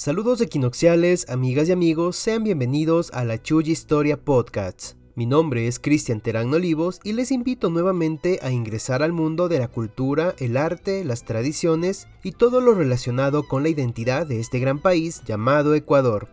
Saludos equinoxiales, amigas y amigos, sean bienvenidos a la Chuy Historia Podcast. Mi nombre es Cristian Terán Olivos y les invito nuevamente a ingresar al mundo de la cultura, el arte, las tradiciones y todo lo relacionado con la identidad de este gran país llamado Ecuador.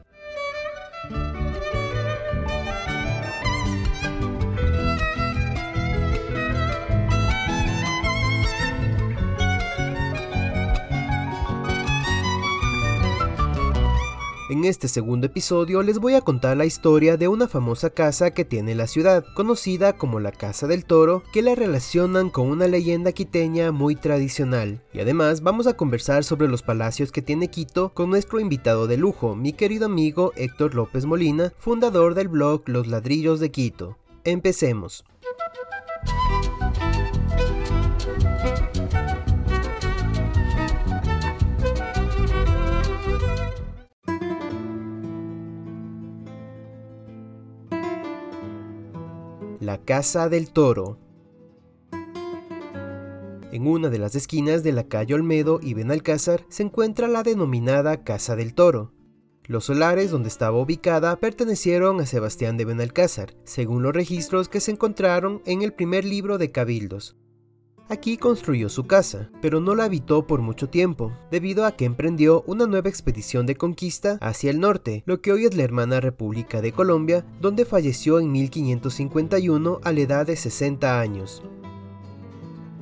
En este segundo episodio les voy a contar la historia de una famosa casa que tiene la ciudad, conocida como la Casa del Toro, que la relacionan con una leyenda quiteña muy tradicional. Y además vamos a conversar sobre los palacios que tiene Quito con nuestro invitado de lujo, mi querido amigo Héctor López Molina, fundador del blog Los Ladrillos de Quito. Empecemos. La Casa del Toro. En una de las esquinas de la calle Olmedo y Benalcázar se encuentra la denominada Casa del Toro. Los solares donde estaba ubicada pertenecieron a Sebastián de Benalcázar, según los registros que se encontraron en el primer libro de Cabildos. Aquí construyó su casa, pero no la habitó por mucho tiempo, debido a que emprendió una nueva expedición de conquista hacia el norte, lo que hoy es la hermana República de Colombia, donde falleció en 1551 a la edad de 60 años.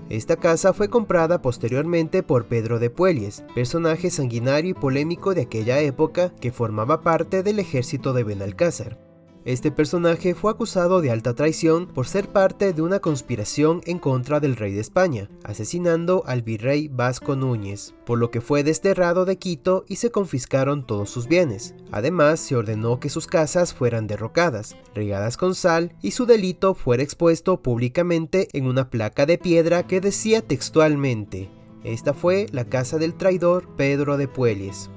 Esta casa fue comprada posteriormente por Pedro de Puelles, personaje sanguinario y polémico de aquella época que formaba parte del ejército de Benalcázar. Este personaje fue acusado de alta traición por ser parte de una conspiración en contra del rey de España, asesinando al virrey Vasco Núñez, por lo que fue desterrado de Quito y se confiscaron todos sus bienes. Además, se ordenó que sus casas fueran derrocadas, regadas con sal y su delito fuera expuesto públicamente en una placa de piedra que decía textualmente, esta fue la casa del traidor Pedro de Puelles.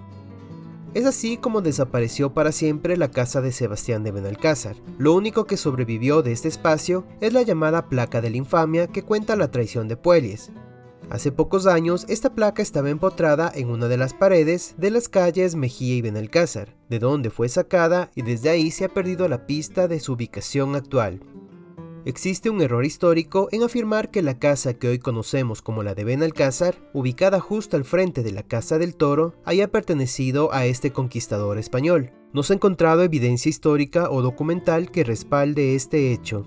Es así como desapareció para siempre la casa de Sebastián de Benalcázar. Lo único que sobrevivió de este espacio es la llamada placa de la infamia que cuenta la traición de Puelles. Hace pocos años esta placa estaba empotrada en una de las paredes de las calles Mejía y Benalcázar, de donde fue sacada y desde ahí se ha perdido la pista de su ubicación actual. Existe un error histórico en afirmar que la casa que hoy conocemos como la de Benalcázar, ubicada justo al frente de la Casa del Toro, haya pertenecido a este conquistador español. No se ha encontrado evidencia histórica o documental que respalde este hecho.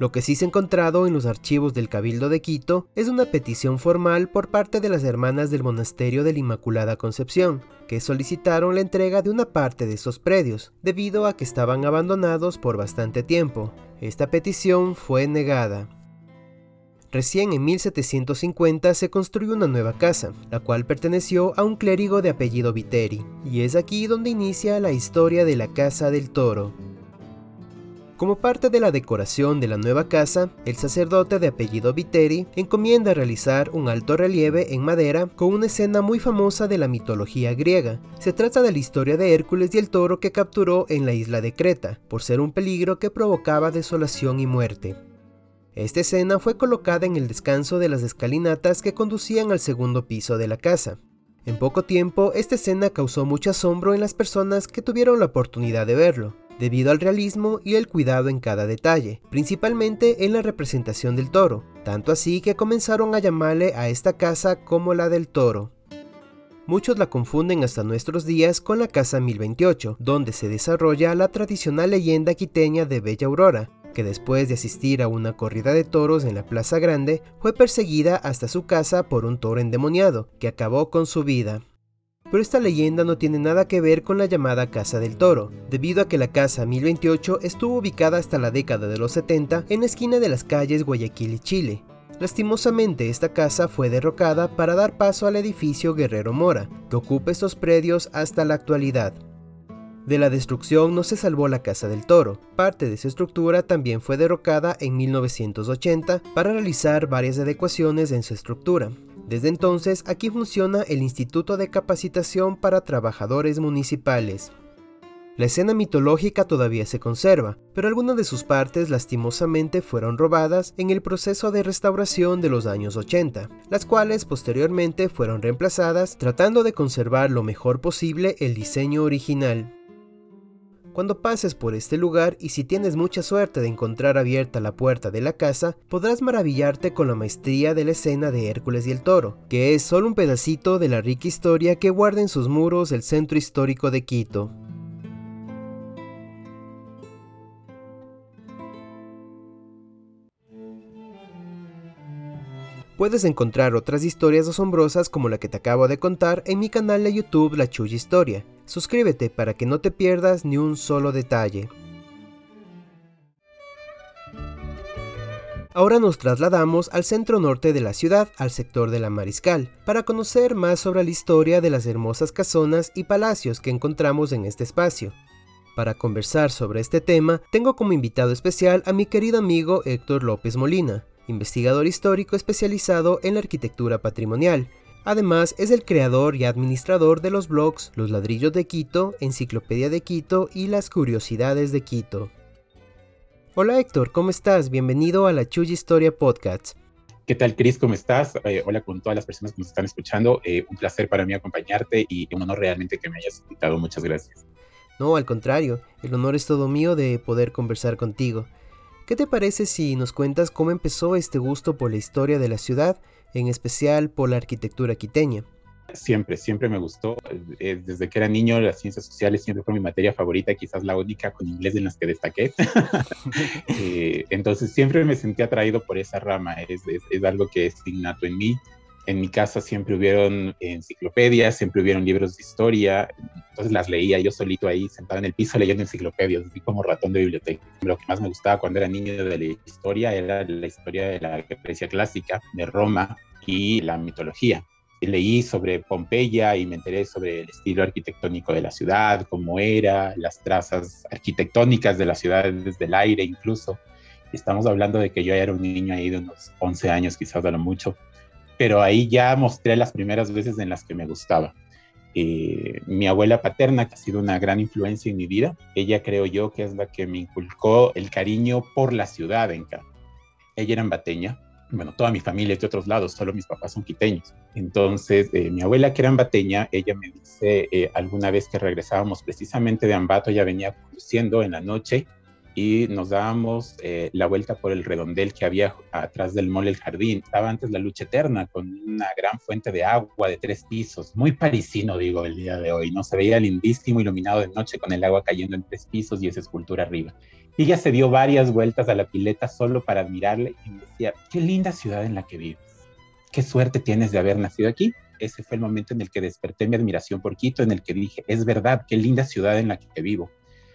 Lo que sí se ha encontrado en los archivos del Cabildo de Quito es una petición formal por parte de las hermanas del Monasterio de la Inmaculada Concepción, que solicitaron la entrega de una parte de esos predios, debido a que estaban abandonados por bastante tiempo. Esta petición fue negada. Recién en 1750 se construyó una nueva casa, la cual perteneció a un clérigo de apellido Viteri, y es aquí donde inicia la historia de la Casa del Toro. Como parte de la decoración de la nueva casa, el sacerdote de apellido Viteri encomienda realizar un alto relieve en madera con una escena muy famosa de la mitología griega. Se trata de la historia de Hércules y el toro que capturó en la isla de Creta, por ser un peligro que provocaba desolación y muerte. Esta escena fue colocada en el descanso de las escalinatas que conducían al segundo piso de la casa. En poco tiempo, esta escena causó mucho asombro en las personas que tuvieron la oportunidad de verlo debido al realismo y el cuidado en cada detalle, principalmente en la representación del toro, tanto así que comenzaron a llamarle a esta casa como la del toro. Muchos la confunden hasta nuestros días con la Casa 1028, donde se desarrolla la tradicional leyenda quiteña de Bella Aurora, que después de asistir a una corrida de toros en la Plaza Grande, fue perseguida hasta su casa por un toro endemoniado, que acabó con su vida. Pero esta leyenda no tiene nada que ver con la llamada Casa del Toro, debido a que la Casa 1028 estuvo ubicada hasta la década de los 70 en la esquina de las calles Guayaquil y Chile. Lastimosamente esta casa fue derrocada para dar paso al edificio Guerrero Mora, que ocupa estos predios hasta la actualidad. De la destrucción no se salvó la Casa del Toro. Parte de su estructura también fue derrocada en 1980 para realizar varias adecuaciones en su estructura. Desde entonces aquí funciona el Instituto de Capacitación para Trabajadores Municipales. La escena mitológica todavía se conserva, pero algunas de sus partes lastimosamente fueron robadas en el proceso de restauración de los años 80, las cuales posteriormente fueron reemplazadas tratando de conservar lo mejor posible el diseño original. Cuando pases por este lugar y si tienes mucha suerte de encontrar abierta la puerta de la casa, podrás maravillarte con la maestría de la escena de Hércules y el Toro, que es solo un pedacito de la rica historia que guarda en sus muros el centro histórico de Quito. Puedes encontrar otras historias asombrosas como la que te acabo de contar en mi canal de YouTube La Chuya Historia. Suscríbete para que no te pierdas ni un solo detalle. Ahora nos trasladamos al centro norte de la ciudad, al sector de la Mariscal, para conocer más sobre la historia de las hermosas casonas y palacios que encontramos en este espacio. Para conversar sobre este tema, tengo como invitado especial a mi querido amigo Héctor López Molina, investigador histórico especializado en la arquitectura patrimonial. Además, es el creador y administrador de los blogs Los Ladrillos de Quito, Enciclopedia de Quito y Las Curiosidades de Quito. Hola Héctor, ¿cómo estás? Bienvenido a la Chuya Historia Podcast. ¿Qué tal, Cris? ¿Cómo estás? Eh, hola con todas las personas que nos están escuchando. Eh, un placer para mí acompañarte y un honor realmente que me hayas invitado. Muchas gracias. No, al contrario, el honor es todo mío de poder conversar contigo. ¿Qué te parece si nos cuentas cómo empezó este gusto por la historia de la ciudad, en especial por la arquitectura quiteña? Siempre, siempre me gustó. Eh, desde que era niño, las ciencias sociales siempre fue mi materia favorita, quizás la única con inglés en las que destaqué. Eh, entonces siempre me sentí atraído por esa rama, es, es, algo que es innato en mí en mi casa siempre hubieron enciclopedias, siempre hubieron libros de historia, entonces las leía yo solito ahí, sentado en el piso leyendo enciclopedias, así como ratón de biblioteca. Lo que más me gustaba cuando era niño de la historia era la historia de la Grecia clásica, de Roma y la mitología. Leí sobre Pompeya y me enteré sobre el estilo arquitectónico de la ciudad, cómo era, las trazas arquitectónicas de la ciudad desde el aire incluso. Estamos hablando de que yo era un niño ahí de unos 11 años, quizás de lo mucho pero ahí ya mostré las primeras veces en las que me gustaba. Eh, mi abuela paterna, que ha sido una gran influencia en mi vida, ella creo yo que es la que me inculcó el cariño por la ciudad en. Ella era ambateña, bueno, toda mi familia es de otros lados, solo mis papás son quiteños. Entonces, eh, mi abuela que era ambateña, ella me dice eh, alguna vez que regresábamos precisamente de Ambato, ella venía conduciendo en la noche y nos dábamos eh, la vuelta por el redondel que había atrás del mole El Jardín. Estaba antes la lucha eterna con una gran fuente de agua de tres pisos, muy parisino digo el día de hoy, ¿no? Se veía lindísimo iluminado de noche con el agua cayendo en tres pisos y esa escultura arriba. Y ella se dio varias vueltas a la pileta solo para admirarle y me decía, qué linda ciudad en la que vives, qué suerte tienes de haber nacido aquí. Ese fue el momento en el que desperté mi admiración por Quito, en el que dije, es verdad, qué linda ciudad en la que vivo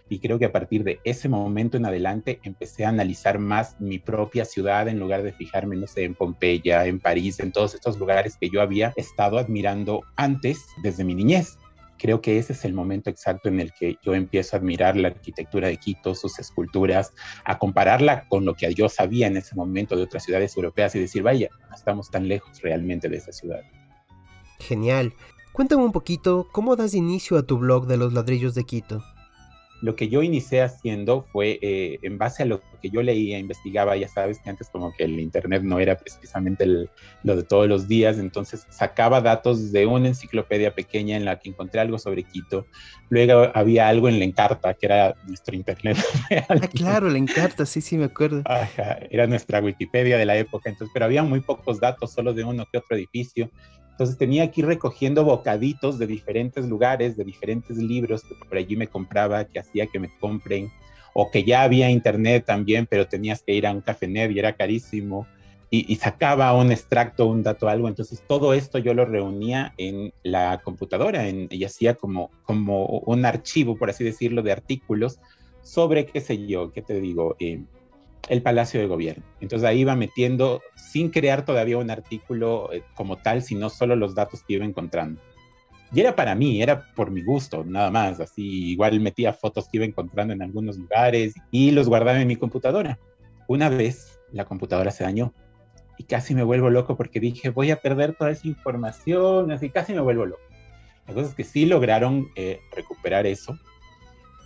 y creo que a partir de ese momento en adelante empecé a analizar más mi propia ciudad en lugar de fijarme, no sé, en Pompeya, en París, en todos estos lugares que yo había estado admirando antes desde mi niñez. Creo que ese es el momento exacto en el que yo empiezo a admirar la arquitectura de Quito, sus esculturas, a compararla con lo que yo sabía en ese momento de otras ciudades europeas y decir, vaya, no estamos tan lejos realmente de esa ciudad. Genial. Cuéntame un poquito cómo das inicio a tu blog de los ladrillos de Quito lo que yo inicié haciendo fue eh, en base a lo que yo leía, investigaba, ya sabes que antes como que el Internet no era precisamente lo de todos los días, entonces sacaba datos de una enciclopedia pequeña en la que encontré algo sobre Quito, luego había algo en la Encarta, que era nuestro Internet. Ah, claro, la Encarta, sí, sí, me acuerdo. era nuestra Wikipedia de la época, entonces, pero había muy pocos datos, solo de uno que otro edificio. Entonces tenía que ir recogiendo bocaditos de diferentes lugares, de diferentes libros que por allí me compraba, que hacía que me compren, o que ya había internet también, pero tenías que ir a un cafenet y era carísimo, y, sacaba un extracto, un dato, algo. Entonces todo esto yo lo reunía en la computadora en, y hacía como, como un archivo, por así decirlo, de artículos sobre, qué sé yo, qué te digo, eh, el Palacio de Gobierno. Entonces ahí iba metiendo, sin crear todavía un artículo eh, como tal, sino solo los datos que iba encontrando. Y era para mí, era por mi gusto, nada más. Así, igual metía fotos que iba encontrando en algunos lugares y los guardaba en mi computadora. Una vez la computadora se dañó y casi me vuelvo loco porque dije, voy a perder toda esa información, así casi me vuelvo loco. La cosa es que sí lograron eh, recuperar eso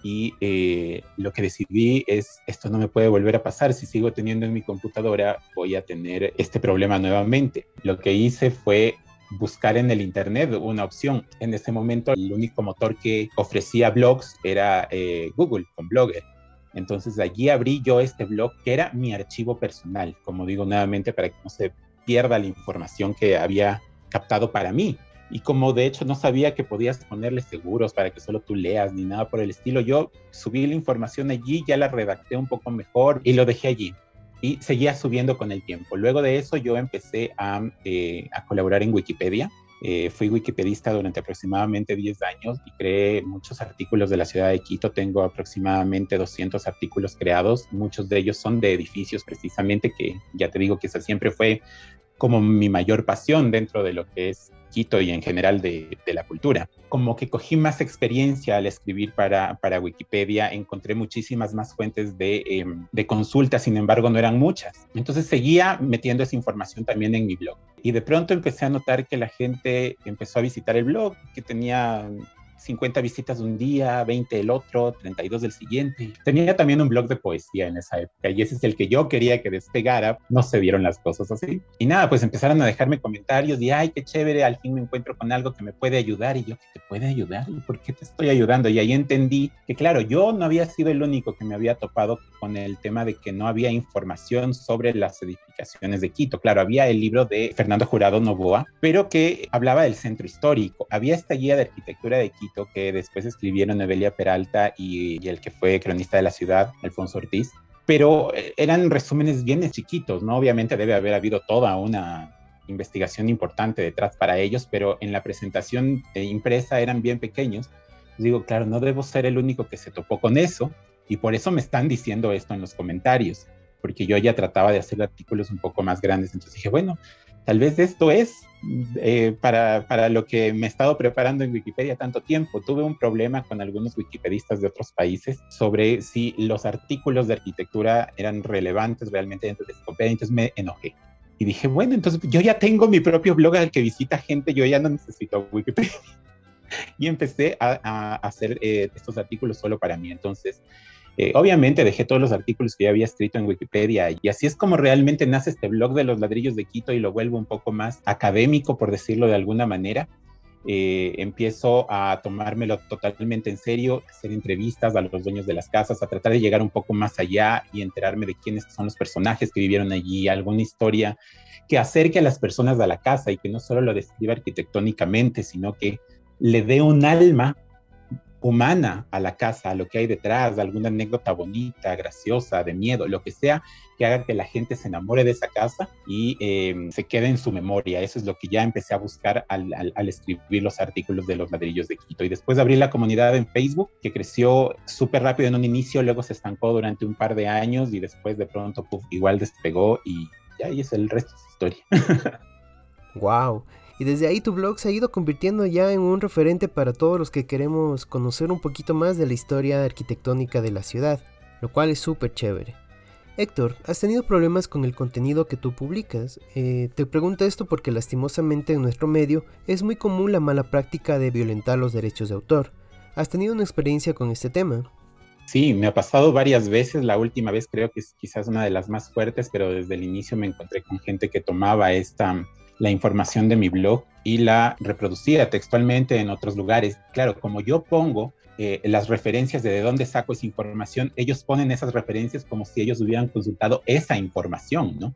y eh, lo que decidí es, esto no me puede volver a pasar, si sigo teniendo en mi computadora voy a tener este problema nuevamente. Lo que hice fue buscar en el Internet una opción. En ese momento el único motor que ofrecía blogs era eh, Google con Blogger. Entonces allí abrí yo este blog que era mi archivo personal, como digo nuevamente, para que no se pierda la información que había captado para mí. Y como de hecho no sabía que podías ponerle seguros para que solo tú leas ni nada por el estilo, yo subí la información allí, ya la redacté un poco mejor y lo dejé allí. Y seguía subiendo con el tiempo. Luego de eso yo empecé a, eh, a colaborar en Wikipedia eh, fui wikipedista durante aproximadamente 10 años y creé muchos artículos de la ciudad de Quito. Tengo aproximadamente 200 artículos creados. Muchos de ellos son de edificios precisamente, que ya te digo que siempre fue como mi mayor pasión dentro de lo que es Quito y en general de, la cultura. Como que cogí más experiencia al escribir para, para Wikipedia, encontré muchísimas más fuentes de, eh, de consulta, sin embargo no eran muchas. Entonces seguía metiendo esa información también en mi blog. Y de pronto empecé a notar que la gente empezó a visitar el blog, que tenía 50 visitas un día, 20 el otro, 32 del siguiente. Tenía también un blog de poesía en esa época y ese es el que yo quería que despegara. No se vieron las cosas así. Y nada, pues empezaron a dejarme comentarios y, ay, qué chévere, al fin me encuentro con algo que me puede ayudar. Y yo, ¿qué te puede ayudar? ¿Y por qué te estoy ayudando? Y ahí entendí que, claro, yo no había sido el único que me había topado con el tema de que no había información sobre las edificaciones de Quito. Claro, había el libro de Fernando Jurado Novoa, pero que hablaba del centro histórico. Había esta guía de arquitectura de Quito que después escribieron Evelia Peralta y, el que fue cronista de la ciudad, Alfonso Ortiz, pero eh, eran resúmenes bien chiquitos, ¿no? Obviamente debe haber habido toda una investigación importante detrás para ellos, pero en la presentación impresa eran bien pequeños. Digo, claro, no debo ser el único que se topó con eso y por eso me están diciendo esto en los comentarios, porque yo ya trataba de hacer artículos un poco más grandes. Entonces dije, bueno, tal vez esto es eh, para, para, lo que me he estado preparando en Wikipedia tanto tiempo. Tuve un problema con algunos wikipedistas de otros países sobre si los artículos de arquitectura eran relevantes realmente dentro de Wikipedia, entonces me enojé. Y dije, bueno, entonces yo ya tengo mi propio blog al que visita gente, yo ya no necesito Wikipedia. y empecé a, a hacer eh, estos artículos solo para mí. Entonces, eh, obviamente dejé todos los artículos que ya había escrito en Wikipedia y así es como realmente nace este blog de los ladrillos de Quito y lo vuelvo un poco más académico, por decirlo de alguna manera. Eh, empiezo a tomármelo totalmente en serio, hacer entrevistas a los dueños de las casas, a tratar de llegar un poco más allá y enterarme de quiénes son los personajes que vivieron allí, alguna historia que acerque a las personas a la casa y que no solo lo describa arquitectónicamente, sino que le dé un alma humana a la casa, a lo que hay detrás, alguna anécdota bonita, graciosa, de miedo, lo que sea, que haga que la gente se enamore de esa casa y em, se quede en su memoria. Eso es lo que ya empecé a buscar al, escribir los artículos de los ladrillos de Quito. Y después abrí la comunidad en Facebook, que creció súper rápido en un inicio, luego se estancó durante un par de años y después de pronto igual despegó y ya ahí es el resto de su historia. wow. Y desde ahí tu blog se ha ido convirtiendo ya en un referente para todos los que queremos conocer un poquito más de la historia arquitectónica de la ciudad, lo cual es súper chévere. Héctor, ¿has tenido problemas con el contenido que tú publicas? Eh, te pregunto esto porque lastimosamente en nuestro medio es muy común la mala práctica de violentar los derechos de autor. ¿Has tenido una experiencia con este tema? Sí, me ha pasado varias veces. La última vez creo que es quizás una de las más fuertes, pero desde el inicio me encontré con gente que tomaba esta, la información de mi blog y la reproducía textualmente en otros lugares. Claro, como yo pongo eh, las referencias de, de dónde saco esa información, ellos ponen esas referencias como si ellos hubieran consultado esa información, ¿no?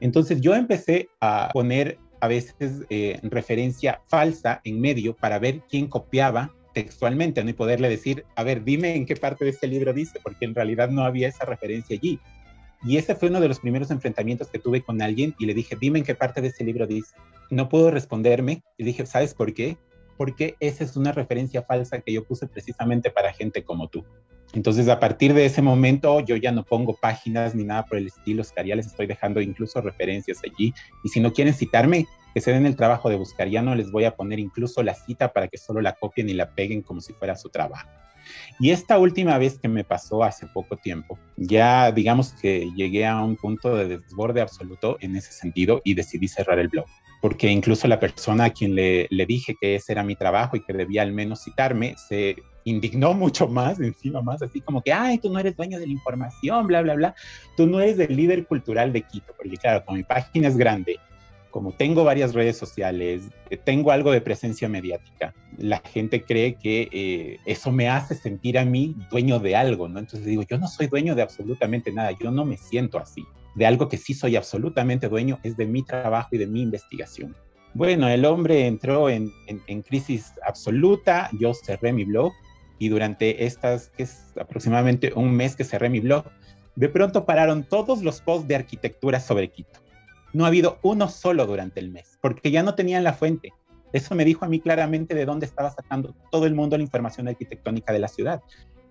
Entonces yo empecé a poner a veces eh, referencia falsa en medio para ver quién copiaba textualmente, ¿no? Y poderle decir, a ver, dime en qué parte de este libro dice, porque en realidad no había esa referencia allí. Y ese fue uno de los primeros enfrentamientos que tuve con alguien y le dije, dime en qué parte de este libro dice. No pudo responderme y dije, ¿sabes por qué? Porque esa es una referencia falsa que yo puse precisamente para gente como tú. Entonces, a partir de ese momento, yo ya no pongo páginas ni nada por el estilo, ya les estoy dejando incluso referencias allí. Y si no quieren citarme, que se den el trabajo de buscar, ya no les voy a poner incluso la cita para que solo la copien y la peguen como si fuera su trabajo. Y esta última vez que me pasó hace poco tiempo, ya digamos que llegué a un punto de desborde absoluto en ese sentido y decidí cerrar el blog. Porque incluso la persona a quien le, le, dije que ese era mi trabajo y que debía al menos citarme, se indignó mucho más, encima más, así como que, ay, tú no eres dueño de la información, bla, bla, bla, tú no eres el líder cultural de Quito, porque claro, como mi página es grande, como tengo varias redes sociales, eh, tengo algo de presencia mediática, la gente cree que eh, eso me hace sentir a mí dueño de algo, ¿no? Entonces digo, yo no soy dueño de absolutamente nada, yo no me siento así de algo que sí soy absolutamente dueño, es de mi trabajo y de mi investigación. Bueno, el hombre entró en, crisis absoluta, yo cerré mi blog y durante estas, que es aproximadamente un mes que cerré mi blog, de pronto pararon todos los posts de arquitectura sobre Quito. No ha habido uno solo durante el mes, porque ya no tenían la fuente. Eso me dijo a mí claramente de dónde estaba sacando todo el mundo la información arquitectónica de la ciudad.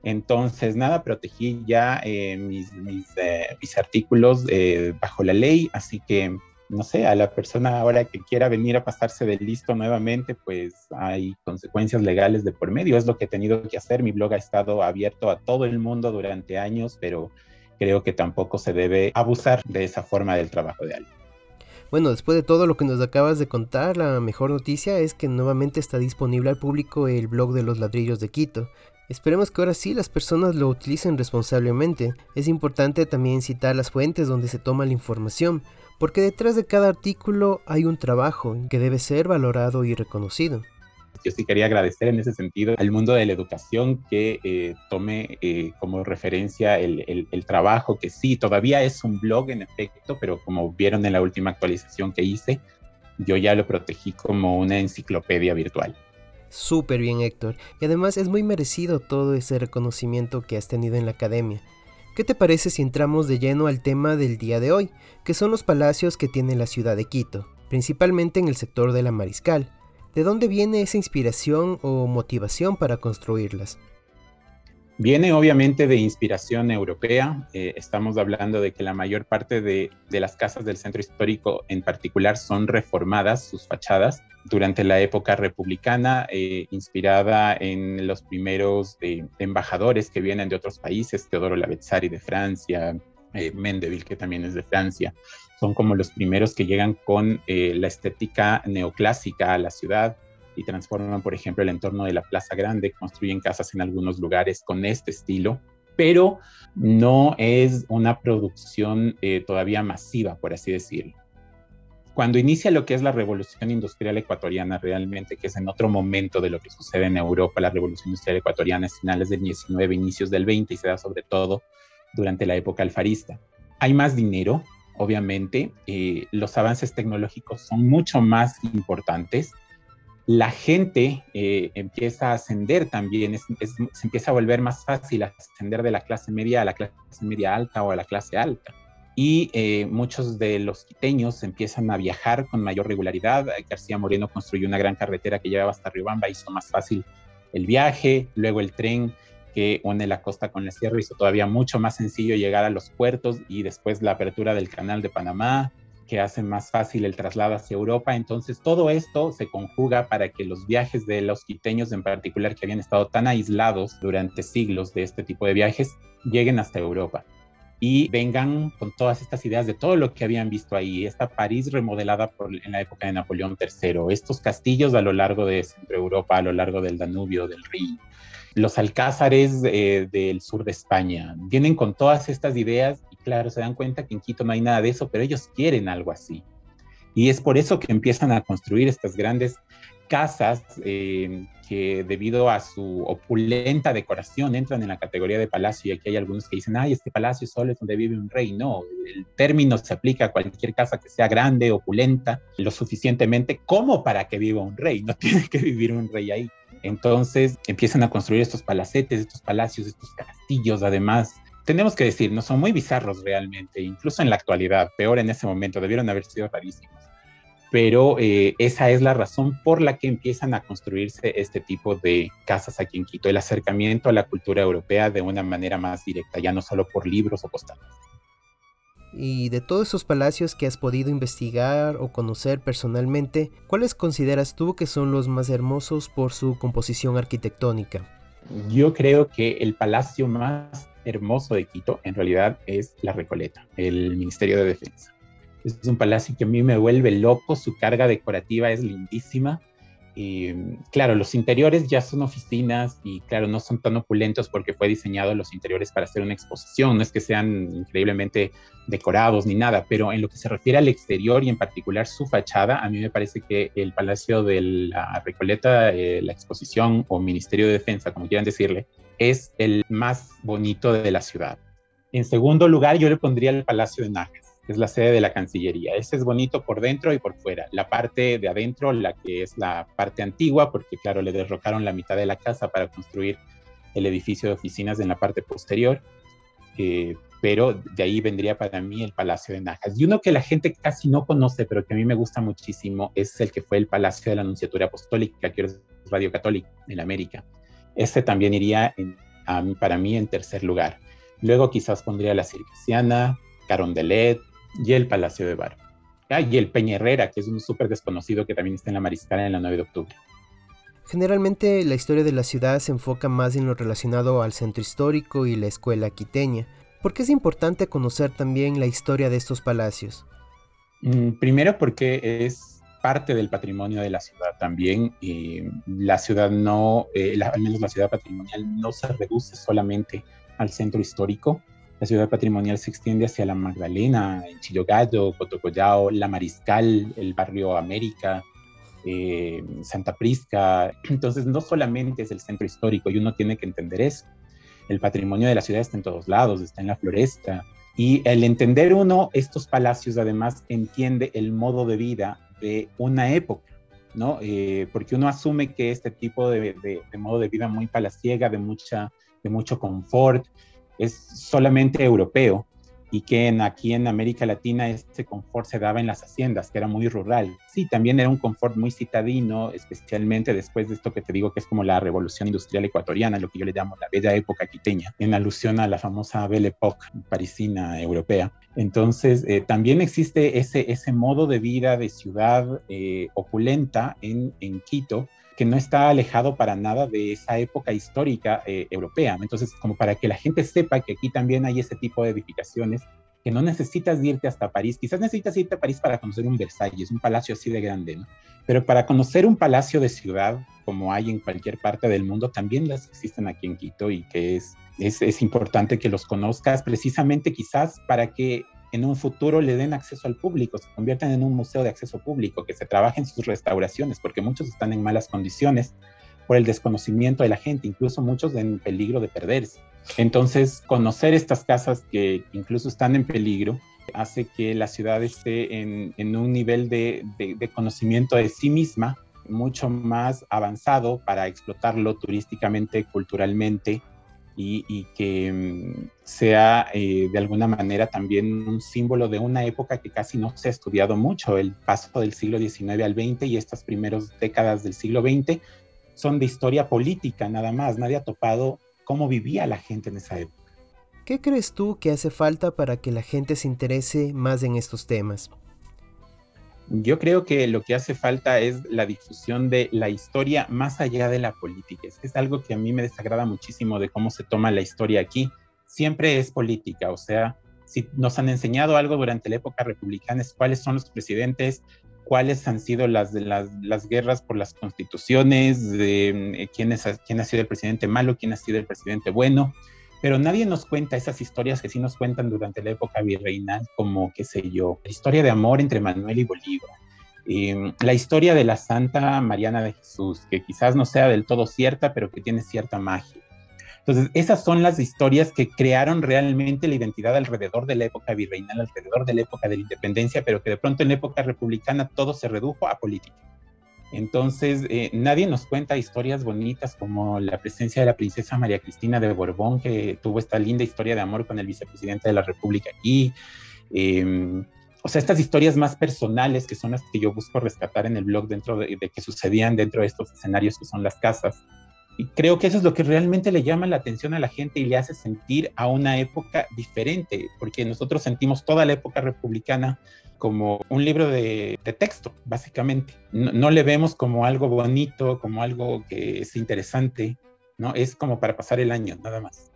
Entonces, nada, protegí ya eh, eh, mis, artículos eh, bajo la ley, así que, no sé, a la persona ahora que quiera venir a pasarse de listo nuevamente, pues hay consecuencias legales de por medio, es lo que he tenido que hacer. Mi blog ha estado abierto a todo el mundo durante años, pero creo que tampoco se debe abusar de esa forma del trabajo de alguien. Bueno, después de todo lo que nos acabas de contar, la mejor noticia es que nuevamente está disponible al público el blog de los ladrillos de Quito. Esperemos que ahora sí las personas lo utilicen responsablemente. Es importante también citar las fuentes donde se toma la información, porque detrás de cada artículo hay un trabajo que debe ser valorado y reconocido. Yo sí quería agradecer en ese sentido al mundo de la educación que eh, tome eh, como referencia el, el trabajo, que sí, todavía es un blog en efecto, pero como vieron en la última actualización que hice, yo ya lo protegí como una enciclopedia virtual. Súper bien Héctor, y además es muy merecido todo ese reconocimiento que has tenido en la academia. ¿Qué te parece si entramos de lleno al tema del día de hoy, que son los palacios que tiene la ciudad de Quito, principalmente en el sector de la Mariscal? ¿De dónde viene esa inspiración o motivación para construirlas? Viene obviamente de inspiración europea. Eh, estamos hablando de que la mayor parte de, las casas del centro histórico en particular son reformadas, sus fachadas, durante la época republicana, eh, inspirada en los primeros eh, embajadores que vienen de otros países, Teodoro Lavezzari de Francia, Mendeville que también es de Francia. Son como los primeros que llegan con la estética neoclásica a la ciudad y transforman, por ejemplo, el entorno de la Plaza Grande, construyen casas en algunos lugares con este estilo, pero no es una producción eh, todavía masiva, por así decirlo. Cuando inicia lo que es la revolución industrial ecuatoriana realmente, que es en otro momento de lo que sucede en Europa, la revolución industrial ecuatoriana es finales del 19, inicios del 20 y se da sobre todo durante la época alfarista. Hay más dinero, obviamente, eh, los avances tecnológicos son mucho más importantes, la gente eh, empieza a ascender también, se empieza a volver más fácil ascender de la clase media a la clase media alta o a la clase alta. Y eh, muchos de los quiteños empiezan a viajar con mayor regularidad. García Moreno construyó una gran carretera que llevaba hasta Riobamba, hizo más fácil el viaje. Luego el tren que une la costa con la sierra hizo todavía mucho más sencillo llegar a los puertos y después la apertura del canal de Panamá que hacen más fácil el traslado hacia Europa. Entonces, todo esto se conjuga para que los viajes de los quiteños en particular, que habían estado tan aislados durante siglos de este tipo de viajes, lleguen hasta Europa y vengan con todas estas ideas de todo lo que habían visto ahí, esta París remodelada en la época de Napoleón III, estos castillos a lo largo de Centro Europa, a lo largo del Danubio, del Rin, los alcázares eh, del sur de España, vienen con todas estas ideas claro, se dan cuenta que en Quito no hay nada de eso, pero ellos quieren algo así. Y es por eso que empiezan a construir estas grandes casas eh, que debido a su opulenta decoración entran en la categoría de palacio y aquí hay algunos que dicen, ay, este palacio solo es donde vive un rey. No, el término se aplica a cualquier casa que sea grande, opulenta, lo suficientemente como para que viva un rey, no tiene que vivir un rey ahí. Entonces empiezan a construir estos palacetes, estos palacios, estos castillos, además tenemos que decir, no son muy bizarros realmente, incluso en la actualidad, peor en ese momento, debieron haber sido rarísimos. pero eh, esa es la razón por la que empiezan a construirse este tipo de casas aquí en Quito, el acercamiento a la cultura europea de una manera más directa, ya no solo por libros o postales. Y de todos esos palacios que has podido investigar o conocer personalmente, ¿cuáles consideras tú que son los más hermosos por su composición arquitectónica? Yo creo que el palacio más hermoso de Quito en realidad es la Recoleta, el Ministerio de Defensa. Es un palacio que a mí me vuelve loco, su carga decorativa es lindísima eh, claro, los interiores ya son oficinas y claro, no son tan opulentos porque fue diseñado los interiores para hacer una exposición, no es que sean increíblemente decorados ni nada, pero en lo que se refiere al exterior y en particular su fachada, a mí me parece que el Palacio de la Recoleta, eh, la exposición o Ministerio de Defensa, como quieran decirle, es el más bonito de la ciudad. En segundo lugar, yo le pondría el Palacio de Nájera es la sede de la Cancillería. Ese es bonito por dentro y por fuera. La parte de adentro, la que es la parte antigua, porque claro, le derrocaron la mitad de la casa para construir el edificio de oficinas en la parte posterior. Pero de ahí vendría para mí el Palacio de Najas. Y uno que la gente casi no conoce, pero que a mí me gusta muchísimo, es el que fue el Palacio de la Anunciatura Apostólica, que es Radio Católica en América. Este también iría para mí en tercer lugar. Luego quizás pondría la Circasiana, Carondelet, y el Palacio de Bar. Ah, y el Peña Herrera, que es un súper desconocido que también está en la Mariscala en la 9 de octubre. Generalmente la historia de la ciudad se enfoca más en lo relacionado al centro histórico y la escuela quiteña. ¿Por qué es importante conocer también la historia de estos palacios? Mm, primero porque es parte del patrimonio de la ciudad también. y la ciudad no, eh, al menos la ciudad patrimonial, no se reduce solamente al centro histórico, la ciudad patrimonial se extiende hacia la Magdalena, en Chillogallo, Cotocollao, La Mariscal, el barrio América, eh, Santa Prisca. Entonces, no solamente es el centro histórico, y uno tiene que entender eso. El patrimonio de la ciudad está en todos lados, está en la floresta. Y el entender uno estos palacios, además, entiende el modo de vida de una época. ¿no? Eh, porque uno asume que este tipo de, de, modo de vida muy palaciega, de, mucha, de mucho confort, es solamente europeo y que aquí en América Latina este confort se daba en las haciendas, que era muy rural. Sí, también era un confort muy citadino, especialmente después de esto que te digo que es como la revolución industrial ecuatoriana, lo que yo le llamo la bella época quiteña, en alusión a la famosa Belle Époque parisina europea. Entonces, eh, también existe ese, ese modo de vida de ciudad eh, opulenta en, en Quito, que no está alejado para nada de esa época histórica eh, europea. Entonces, como para que la gente sepa que aquí también hay ese tipo de edificaciones, que no necesitas irte hasta París, quizás necesitas irte a París para conocer un Versalles, un palacio así de grande, ¿no? Pero para conocer un palacio de ciudad, como hay en cualquier parte del mundo, también las existen aquí en Quito y que es, es, es importante que los conozcas precisamente quizás para que en un futuro le den acceso al público, se conviertan en un museo de acceso público, que se trabaje en sus restauraciones, porque muchos están en malas condiciones por el desconocimiento de la gente, incluso muchos en peligro de perderse. Entonces, conocer estas casas que incluso están en peligro hace que la ciudad esté en, un nivel de, de conocimiento de sí misma mucho más avanzado para explotarlo turísticamente, culturalmente y, que mm, sea eh, de alguna manera también un símbolo de una época que casi no se ha estudiado mucho, el paso del siglo XIX al XX y estas primeras décadas del siglo XX son de historia política nada más, nadie ha topado cómo vivía la gente en esa época. ¿Qué crees tú que hace falta para que la gente se interese más en estos temas? Yo creo que lo que hace falta es la difusión de la historia más allá de la política. Es, algo que a mí me desagrada muchísimo de cómo se toma la historia aquí. Siempre es política, o sea, si nos han enseñado algo durante la época republicana es cuáles son los presidentes, cuáles han sido las, guerras por las constituciones, de, eh, quién ha sido el presidente malo, quién ha sido el presidente bueno pero nadie nos cuenta esas historias que sí nos cuentan durante la época virreinal, como, qué sé yo, la historia de amor entre Manuel y Bolívar, em, la historia de la Santa Mariana de Jesús, que quizás no sea del todo cierta, pero que tiene cierta magia. Entonces, esas son las historias que crearon realmente la identidad alrededor de la época virreinal, alrededor de la época de la independencia, pero que de pronto en la época republicana todo se redujo a política. Entonces, eh, nadie nos cuenta historias bonitas como la presencia de la princesa María Cristina de Borbón, que tuvo esta linda historia de amor con el vicepresidente de la República aquí, em, o sea, estas historias más personales que son las que yo busco rescatar en el blog dentro de, de que sucedían dentro de estos escenarios que son las casas. Y creo que eso es lo que realmente le llama la atención a la gente y le hace sentir a una época diferente, porque nosotros sentimos toda la época republicana como un libro de, texto, básicamente. No, le vemos como algo bonito, como algo que es interesante, ¿no? Es como para pasar el año, nada más.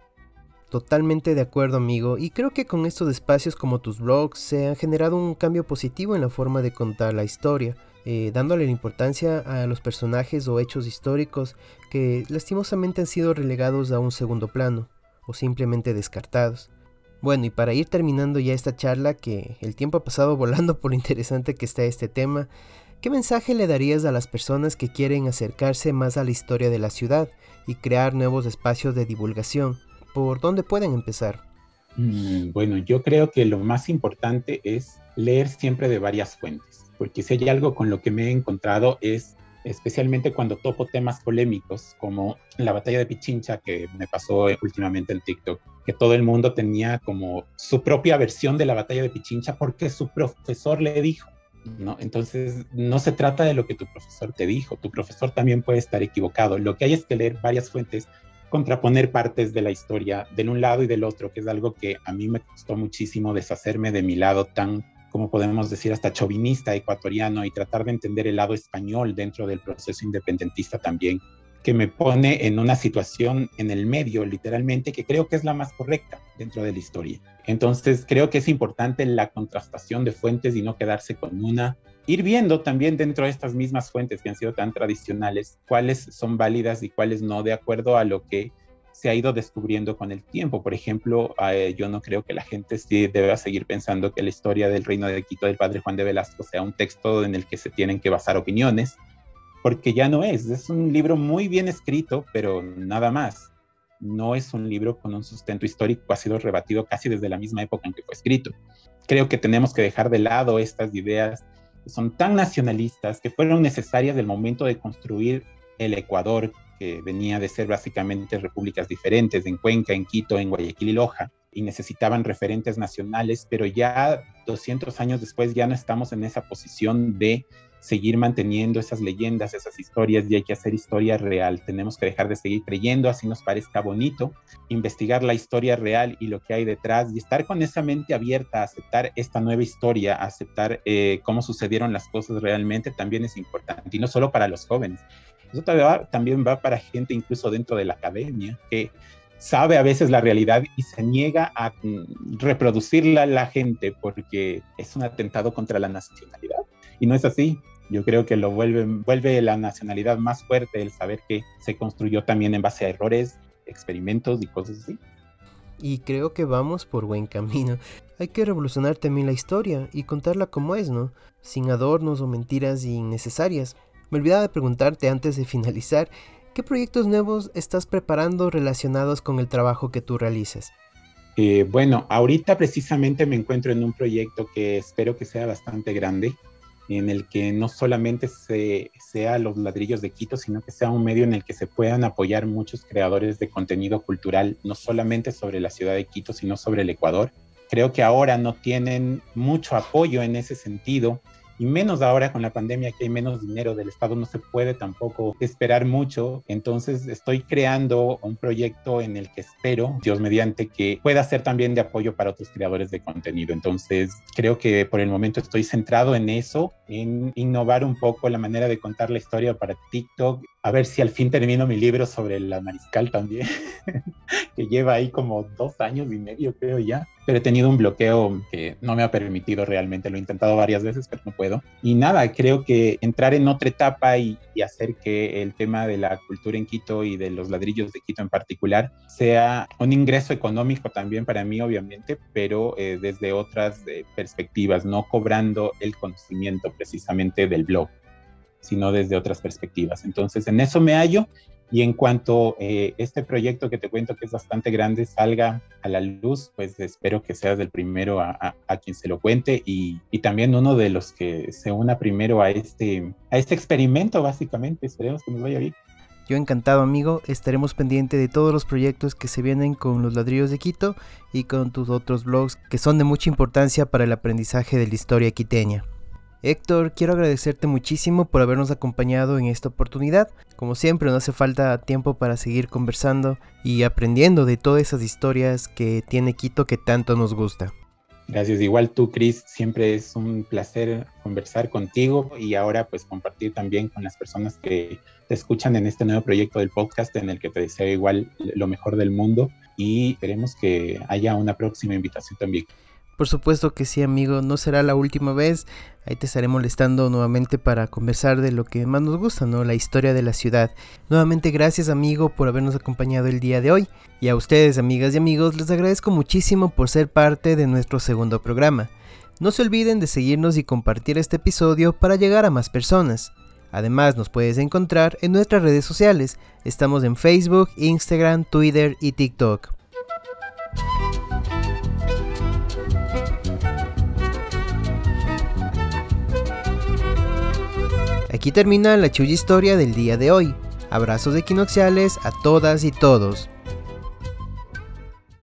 Totalmente de acuerdo, amigo, y creo que con estos espacios como tus blogs se ha generado un cambio positivo en la forma de contar la historia. Eh, dándole la importancia a los personajes o hechos históricos que lastimosamente han sido relegados a un segundo plano o simplemente descartados. Bueno, y para ir terminando ya esta charla, que el tiempo ha pasado volando por lo interesante que está este tema, ¿qué mensaje le darías a las personas que quieren acercarse más a la historia de la ciudad y crear nuevos espacios de divulgación? ¿Por dónde pueden empezar? Mm, bueno, yo creo que lo más importante es leer siempre de varias fuentes porque si hay algo con lo que me he encontrado es especialmente cuando topo temas polémicos como la batalla de Pichincha que me pasó últimamente en TikTok, que todo el mundo tenía como su propia versión de la batalla de Pichincha porque su profesor le dijo. ¿no? Entonces, no se trata de lo que tu profesor te dijo, tu profesor también puede estar equivocado. Lo que hay es que leer varias fuentes, contraponer partes de la historia del un lado y del otro, que es algo que a mí me costó muchísimo deshacerme de mi lado tan como podemos decir, hasta chauvinista ecuatoriano y tratar de entender el lado español dentro del proceso independentista también, que me pone en una situación en el medio, literalmente, que creo que es la más correcta dentro de la historia. Entonces, creo que es importante la contrastación de fuentes y no quedarse con una. Ir viendo también dentro de estas mismas fuentes que han sido tan tradicionales, cuáles son válidas y cuáles no, de acuerdo a lo que se ha ido descubriendo con el tiempo. Por ejemplo, eh, yo no creo que la gente sí deba seguir pensando que la historia del reino de Quito del padre Juan de Velasco sea un texto en el que se tienen que basar opiniones, porque ya no es. Es un libro muy bien escrito, pero nada más. No es un libro con un sustento histórico, ha sido rebatido casi desde la misma época en que fue escrito. Creo que tenemos que dejar de lado estas ideas que son tan nacionalistas, que fueron necesarias del momento de construir el Ecuador que venía de ser básicamente repúblicas diferentes, en Cuenca, en Quito, en Guayaquil y Loja, y necesitaban referentes nacionales, pero ya 200 años después ya no estamos en esa posición de seguir manteniendo esas leyendas, esas historias, y hay que hacer historia real. Tenemos que dejar de seguir creyendo, así nos parezca bonito, investigar la historia real y lo que hay detrás, y estar con esa mente abierta a aceptar esta nueva historia, a aceptar eh, cómo sucedieron las cosas realmente, también es importante, y no solo para los jóvenes. Eso también va para gente incluso dentro de la academia, que sabe a veces la realidad y se niega a reproducirla a la gente porque es un atentado contra la nacionalidad. Y no es así. Yo creo que lo vuelve, vuelve la nacionalidad más fuerte el saber que se construyó también en base a errores, experimentos y cosas así. Y creo que vamos por buen camino. Hay que revolucionar también la historia y contarla como es, ¿no? Sin adornos o mentiras innecesarias. Me olvidaba de preguntarte antes de finalizar, ¿qué proyectos nuevos estás preparando relacionados con el trabajo que tú realizas? Eh, bueno, ahorita precisamente me encuentro en un proyecto que espero que sea bastante grande, en el que no solamente se, sea los ladrillos de Quito, sino que sea un medio en el que se puedan apoyar muchos creadores de contenido cultural, no solamente sobre la ciudad de Quito, sino sobre el Ecuador. Creo que ahora no tienen mucho apoyo en ese sentido y menos ahora con la pandemia que hay menos dinero del Estado, no se puede tampoco esperar mucho. Entonces estoy creando un proyecto en el que espero, Dios mediante, que pueda ser también de apoyo para otros creadores de contenido. Entonces creo que por el momento estoy centrado en eso, en innovar un poco la manera de contar la historia para TikTok a ver si al fin termino mi libro sobre la mariscal también, que lleva ahí como dos años y medio, creo ya. Pero he tenido un bloqueo que no me ha permitido realmente, lo he intentado varias veces, pero no puedo. Y nada, creo que entrar en otra etapa y, hacer que el tema de la cultura en Quito y de los ladrillos de Quito en particular sea un ingreso económico también para mí, obviamente, pero eh, desde otras eh, perspectivas, no cobrando el conocimiento precisamente del blog sino desde otras perspectivas. Entonces, en eso me hallo y en cuanto eh, este proyecto que te cuento que es bastante grande salga a la luz, pues espero que seas el primero a, quien se lo cuente y, y, también uno de los que se una primero a este, a este experimento, básicamente. Esperemos que nos vaya bien. Yo encantado amigo, estaremos pendientes de todos los proyectos que se vienen con los ladrillos de Quito y con tus otros blogs que son de mucha importancia para el aprendizaje de la historia quiteña. Héctor, quiero agradecerte muchísimo por habernos acompañado en esta oportunidad. Como siempre, no hace falta tiempo para seguir conversando y aprendiendo de todas esas historias que tiene Quito que tanto nos gusta. Gracias. Igual tú, Cris, siempre es un placer conversar contigo y ahora pues compartir también con las personas que te escuchan en este nuevo proyecto del podcast en el que te deseo igual lo mejor del mundo y esperemos que haya una próxima invitación también. Por supuesto que sí, amigo, no será la última vez. Ahí te estaré molestando nuevamente para conversar de lo que más nos gusta, ¿no? La historia de la ciudad. Nuevamente gracias, amigo, por habernos acompañado el día de hoy. Y a ustedes, amigas y amigos, les agradezco muchísimo por ser parte de nuestro segundo programa. No se olviden de seguirnos y compartir este episodio para llegar a más personas. Además, nos puedes encontrar en nuestras redes sociales. Estamos en Facebook, Instagram, Twitter y TikTok. Aquí termina la chulla historia del día de hoy. Abrazos equinocciales a todas y todos.